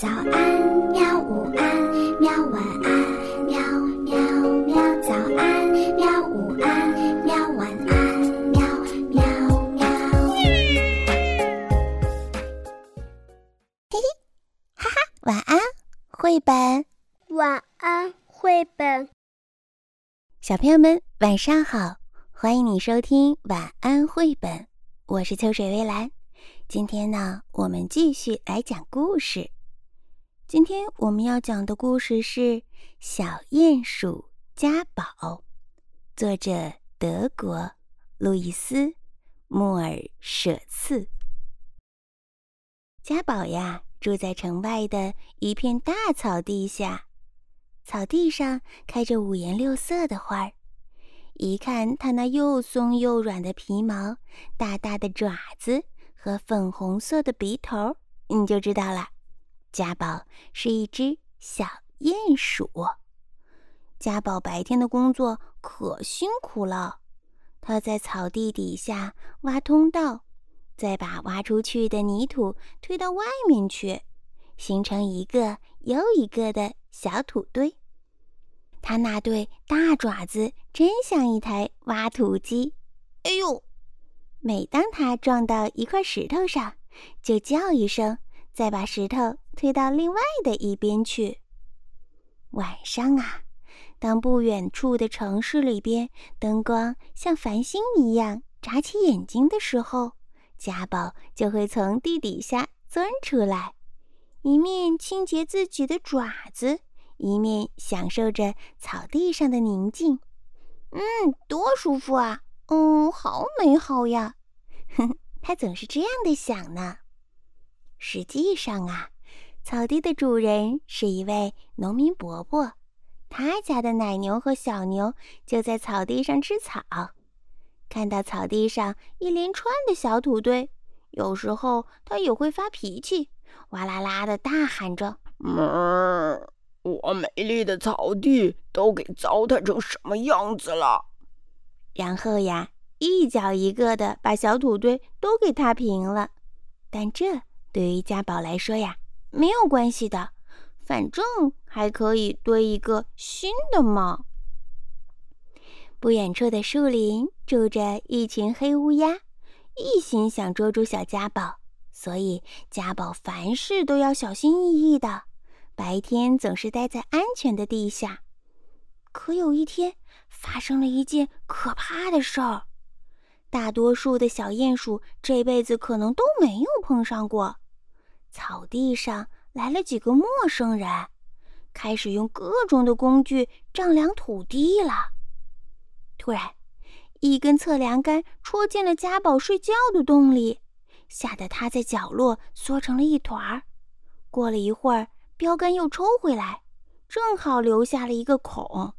早安，喵！午安，喵！晚安，喵喵喵！早安，喵！午安，喵！晚安，喵喵喵！嘿嘿，哈哈，晚安，绘本。晚安，绘本。小朋友们，晚上好！欢迎你收听晚安绘本，我是秋水微澜。今天呢，我们继续来讲故事。今天我们要讲的故事是《小鼹鼠家宝》，作者德国路易斯·莫尔舍茨。家宝呀，住在城外的一片大草地下，草地上开着五颜六色的花儿。一看它那又松又软的皮毛、大大的爪子和粉红色的鼻头，你就知道了。家宝是一只小鼹鼠。家宝白天的工作可辛苦了，他在草地底下挖通道，再把挖出去的泥土推到外面去，形成一个又一个的小土堆。他那对大爪子真像一台挖土机。哎呦！每当他撞到一块石头上，就叫一声。再把石头推到另外的一边去。晚上啊，当不远处的城市里边灯光像繁星一样眨起眼睛的时候，家宝就会从地底下钻出来，一面清洁自己的爪子，一面享受着草地上的宁静。嗯，多舒服啊！嗯，好美好呀！哼，他总是这样的想呢。实际上啊，草地的主人是一位农民伯伯，他家的奶牛和小牛就在草地上吃草。看到草地上一连串的小土堆，有时候他也会发脾气，哇啦啦的大喊着：“嗯！我美丽的草地都给糟蹋成什么样子了？”然后呀，一脚一个的把小土堆都给踏平了。但这……对于家宝来说呀，没有关系的，反正还可以堆一个新的嘛。不远处的树林住着一群黑乌鸦，一心想捉住小家宝，所以家宝凡事都要小心翼翼的，白天总是待在安全的地下。可有一天，发生了一件可怕的事儿。大多数的小鼹鼠这辈子可能都没有碰上过。草地上来了几个陌生人，开始用各种的工具丈量土地了。突然，一根测量杆戳进了家宝睡觉的洞里，吓得他在角落缩成了一团儿。过了一会儿，标杆又抽回来，正好留下了一个孔。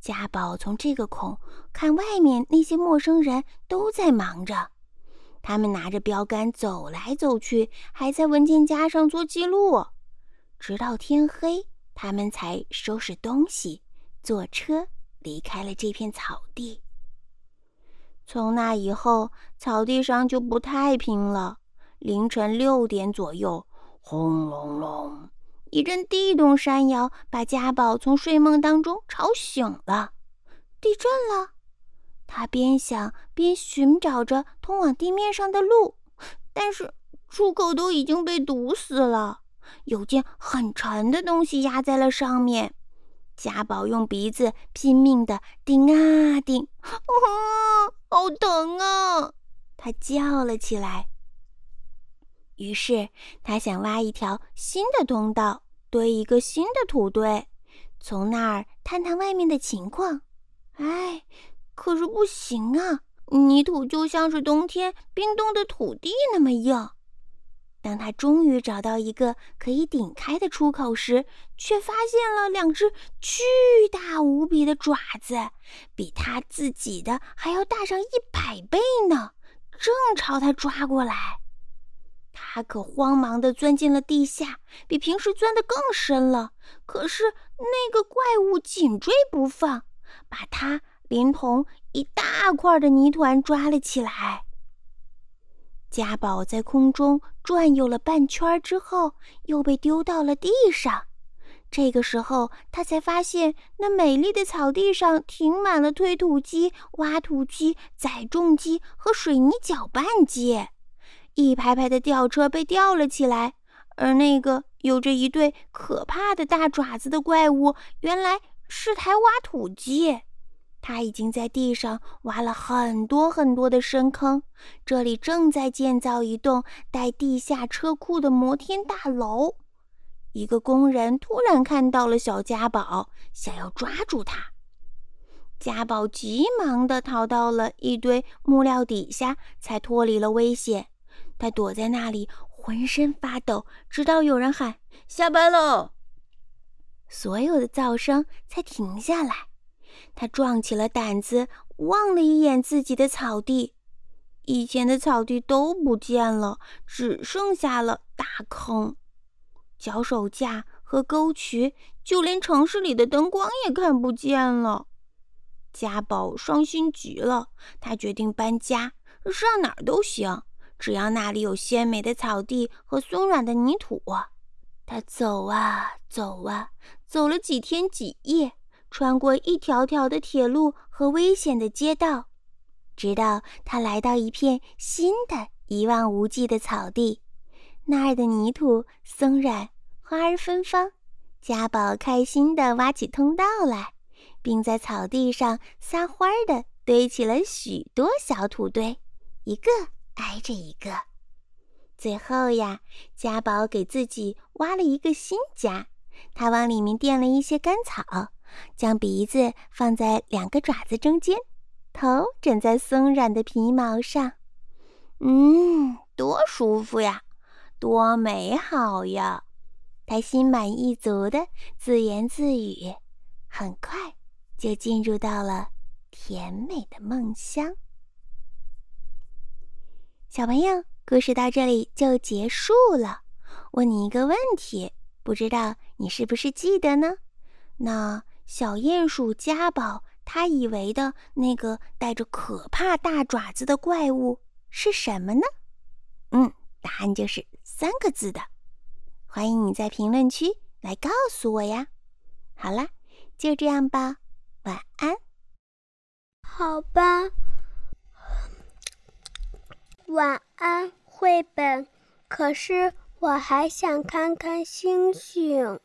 家宝从这个孔看外面那些陌生人都在忙着，他们拿着标杆走来走去，还在文件夹上做记录。直到天黑，他们才收拾东西，坐车离开了这片草地。从那以后，草地上就不太平了。凌晨六点左右，轰隆隆。一阵地动山摇，把家宝从睡梦当中吵醒了。地震了，他边想边寻找着通往地面上的路，但是出口都已经被堵死了，有件很沉的东西压在了上面。家宝用鼻子拼命地顶啊顶，啊，好疼啊！他叫了起来。于是他想挖一条新的通道，堆一个新的土堆，从那儿探探外面的情况。哎，可是不行啊！泥土就像是冬天冰冻的土地那么硬。当他终于找到一个可以顶开的出口时，却发现了两只巨大无比的爪子，比他自己的还要大上一百倍呢，正朝他抓过来。他可慌忙地钻进了地下，比平时钻得更深了。可是那个怪物紧追不放，把他连同一大块的泥团抓了起来。家宝在空中转悠了半圈之后，又被丢到了地上。这个时候，他才发现那美丽的草地上停满了推土机、挖土机、载重机和水泥搅拌机，一排排的吊车被吊了起来。而那个有着一对可怕的大爪子的怪物，原来是台挖土机。它已经在地上挖了很多很多的深坑，这里正在建造一栋带地下车库的摩天大楼。一个工人突然看到了小家宝，想要抓住他。家宝急忙地逃到了一堆木料底下，才脱离了危险。他躲在那里，浑身发抖，直到有人喊“下班喽”，所有的噪声才停下来。他壮起了胆子，望了一眼自己的草地，以前的草地都不见了，只剩下了大坑。脚手架和沟渠，就连城市里的灯光也看不见了。家宝伤心极了，他决定搬家，上哪儿都行，只要那里有鲜美的草地和松软的泥土。他走啊走啊，走了几天几夜，穿过一条条的铁路和危险的街道，直到他来到一片新的一望无际的草地。那儿的泥土松软，花儿芬芳。家宝开心地挖起通道来，并在草地上撒欢儿地堆起了许多小土堆，一个挨着一个。最后呀，家宝给自己挖了一个新家，他往里面垫了一些干草，将鼻子放在两个爪子中间，头枕在松软的皮毛上。嗯，多舒服呀！多美好呀！他心满意足的自言自语，很快就进入到了甜美的梦乡。小朋友，故事到这里就结束了。问你一个问题，不知道你是不是记得呢？那小鼹鼠家宝他以为的那个带着可怕大爪子的怪物是什么呢？嗯，答案就是。三个字的，欢迎你在评论区来告诉我呀。好啦，就这样吧，晚安。好吧，晚安，绘本。可是我还想看看星星。